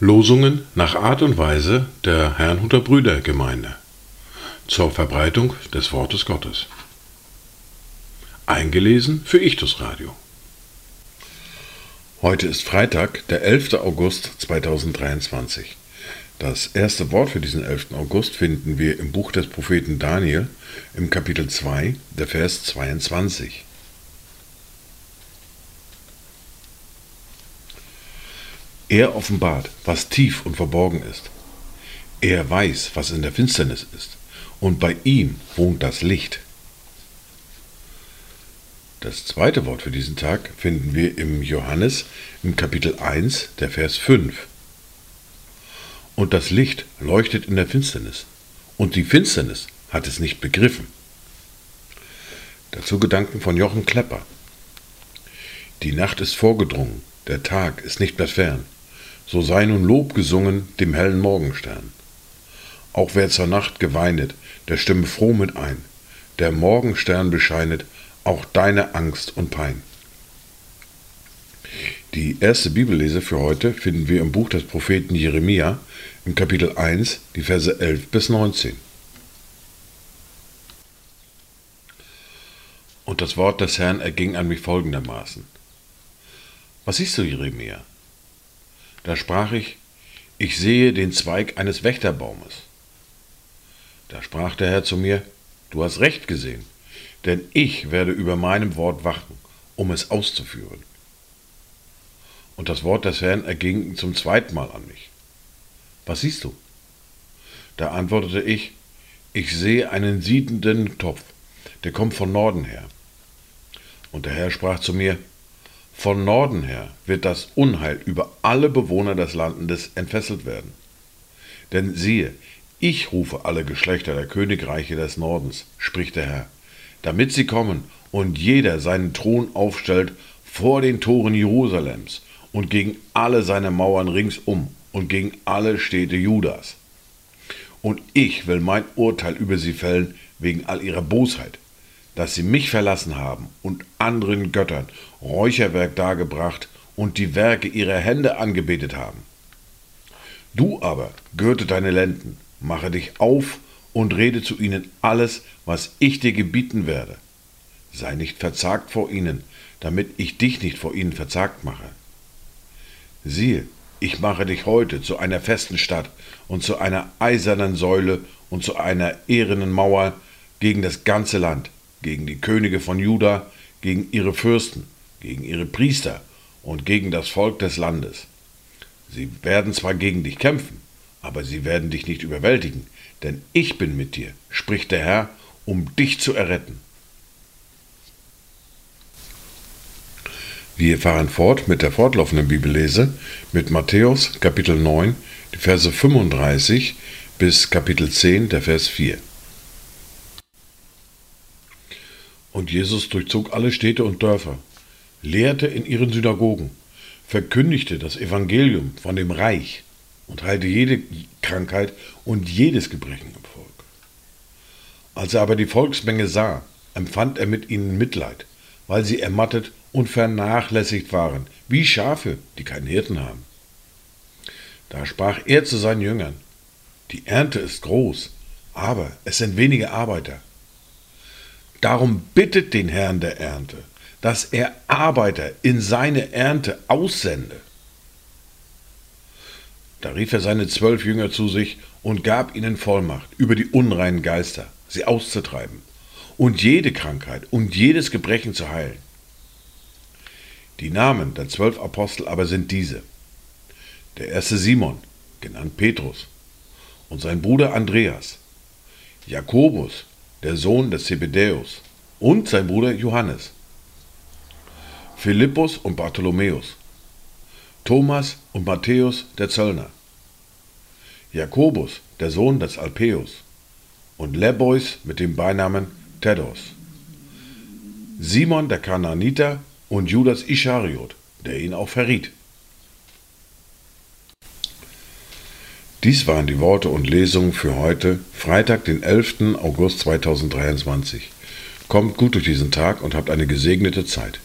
Losungen nach Art und Weise der Herrnhuter Brüdergemeinde zur Verbreitung des Wortes Gottes. Eingelesen für Ichtus Radio. Heute ist Freitag, der 11. August 2023. Das erste Wort für diesen 11. August finden wir im Buch des Propheten Daniel im Kapitel 2, der Vers 22. Er offenbart, was tief und verborgen ist. Er weiß, was in der Finsternis ist, und bei ihm wohnt das Licht. Das zweite Wort für diesen Tag finden wir im Johannes im Kapitel 1, der Vers 5. Und das Licht leuchtet in der Finsternis, und die Finsternis hat es nicht begriffen. Dazu Gedanken von Jochen Klepper. Die Nacht ist vorgedrungen, der Tag ist nicht mehr fern so sei nun Lob gesungen dem hellen Morgenstern. Auch wer zur Nacht geweinet, der stimme froh mit ein, der Morgenstern bescheinet auch deine Angst und Pein. Die erste Bibellese für heute finden wir im Buch des Propheten Jeremia im Kapitel 1, die Verse 11 bis 19. Und das Wort des Herrn erging an mich folgendermaßen. Was siehst du, Jeremia? Da sprach ich, ich sehe den Zweig eines Wächterbaumes. Da sprach der Herr zu mir, du hast recht gesehen, denn ich werde über meinem Wort wachen, um es auszuführen. Und das Wort des Herrn erging zum zweiten Mal an mich. Was siehst du? Da antwortete ich, ich sehe einen siedenden Topf, der kommt von Norden her. Und der Herr sprach zu mir, von Norden her wird das Unheil über alle Bewohner des Landes entfesselt werden. Denn siehe, ich rufe alle Geschlechter der Königreiche des Nordens, spricht der Herr, damit sie kommen und jeder seinen Thron aufstellt vor den Toren Jerusalems und gegen alle seine Mauern ringsum und gegen alle Städte Judas. Und ich will mein Urteil über sie fällen wegen all ihrer Bosheit, dass sie mich verlassen haben und anderen Göttern Räucherwerk dargebracht und die Werke ihrer Hände angebetet haben. Du aber gürte deine Lenden, mache dich auf und rede zu ihnen alles, was ich dir gebieten werde. Sei nicht verzagt vor ihnen, damit ich dich nicht vor ihnen verzagt mache. Siehe, ich mache dich heute zu einer festen Stadt und zu einer eisernen Säule und zu einer ehrenen Mauer gegen das ganze Land, gegen die Könige von Juda, gegen ihre Fürsten, gegen ihre Priester und gegen das Volk des Landes. Sie werden zwar gegen dich kämpfen, aber sie werden dich nicht überwältigen, denn ich bin mit dir, spricht der Herr, um dich zu erretten. Wir fahren fort mit der fortlaufenden Bibellese mit Matthäus Kapitel 9, die Verse 35 bis Kapitel 10, der Vers 4. Und Jesus durchzog alle Städte und Dörfer, lehrte in ihren Synagogen, verkündigte das Evangelium von dem Reich und heilte jede Krankheit und jedes Gebrechen im Volk. Als er aber die Volksmenge sah, empfand er mit ihnen Mitleid, weil sie ermattet und vernachlässigt waren, wie Schafe, die keinen Hirten haben. Da sprach er zu seinen Jüngern, die Ernte ist groß, aber es sind wenige Arbeiter. Darum bittet den Herrn der Ernte, dass er Arbeiter in seine Ernte aussende. Da rief er seine zwölf Jünger zu sich und gab ihnen Vollmacht, über die unreinen Geister sie auszutreiben und jede Krankheit und jedes Gebrechen zu heilen. Die Namen der zwölf Apostel aber sind diese. Der erste Simon, genannt Petrus, und sein Bruder Andreas, Jakobus, der Sohn des Zebedäus, und sein Bruder Johannes, Philippus und Bartholomäus, Thomas und Matthäus der Zöllner, Jakobus, der Sohn des Alpäus, und Lebois mit dem Beinamen Tedos, Simon der Kananiter und Judas Ischariot, der ihn auch verriet. Dies waren die Worte und Lesungen für heute, Freitag, den 11. August 2023. Kommt gut durch diesen Tag und habt eine gesegnete Zeit.